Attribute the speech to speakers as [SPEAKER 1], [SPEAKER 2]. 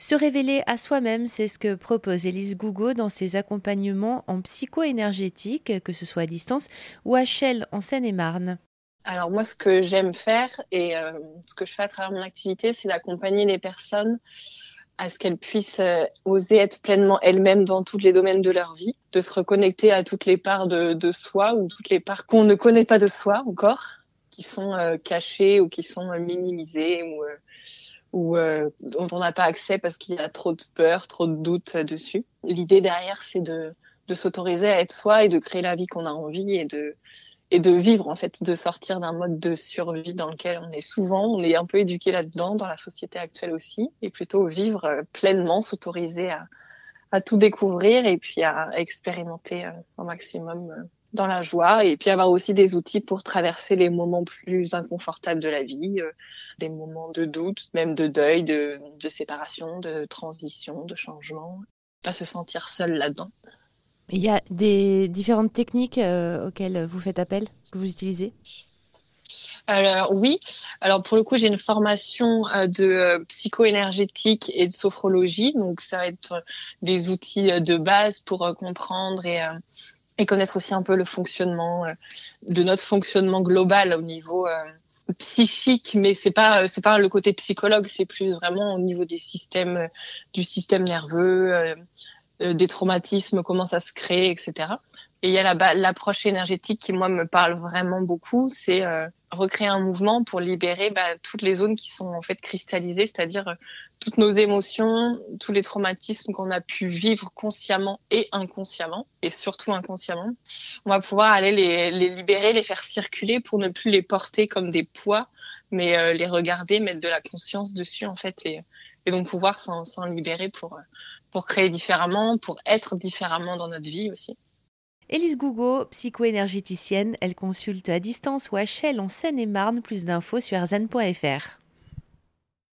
[SPEAKER 1] Se révéler à soi-même, c'est ce que propose Elise Gougo dans ses accompagnements en psycho-énergétique, que ce soit à distance ou à Chelles en Seine-et-Marne.
[SPEAKER 2] Alors moi, ce que j'aime faire et euh, ce que je fais à travers mon activité, c'est d'accompagner les personnes à ce qu'elles puissent euh, oser être pleinement elles-mêmes dans tous les domaines de leur vie, de se reconnecter à toutes les parts de, de soi ou toutes les parts qu'on ne connaît pas de soi encore, qui sont euh, cachées ou qui sont minimisées ou ou euh, dont on n'a pas accès parce qu'il y a trop de peur, trop de doutes dessus. L'idée derrière, c'est de, de s'autoriser à être soi et de créer la vie qu'on a envie et de et de vivre en fait, de sortir d'un mode de survie dans lequel on est souvent, on est un peu éduqué là-dedans dans la société actuelle aussi, et plutôt vivre euh, pleinement, s'autoriser à, à tout découvrir et puis à expérimenter euh, au maximum dans la joie et puis avoir aussi des outils pour traverser les moments plus inconfortables de la vie, euh, des moments de doute, même de deuil, de, de séparation, de transition, de changement, pas se sentir seul là-dedans.
[SPEAKER 1] Il y a des différentes techniques euh, auxquelles vous faites appel, que vous utilisez?
[SPEAKER 2] Alors oui, alors pour le coup j'ai une formation euh, de psycho-énergétique et de sophrologie, donc ça va être des outils de base pour comprendre et et connaître aussi un peu le fonctionnement euh, de notre fonctionnement global au niveau euh, psychique, mais c'est pas c'est pas le côté psychologue, c'est plus vraiment au niveau des systèmes du système nerveux, euh, des traumatismes, comment ça se crée, etc. Et il y a l'approche énergétique qui moi me parle vraiment beaucoup, c'est euh, recréer un mouvement pour libérer bah, toutes les zones qui sont en fait cristallisées, c'est-à-dire euh, toutes nos émotions, tous les traumatismes qu'on a pu vivre consciemment et inconsciemment, et surtout inconsciemment. On va pouvoir aller les, les libérer, les faire circuler pour ne plus les porter comme des poids, mais euh, les regarder, mettre de la conscience dessus en fait, et, et donc pouvoir s'en libérer pour pour créer différemment, pour être différemment dans notre vie aussi.
[SPEAKER 1] Élise Gougo, psycho-énergéticienne, elle consulte à distance ou à en Seine-et-Marne. Plus d'infos sur zen.fr.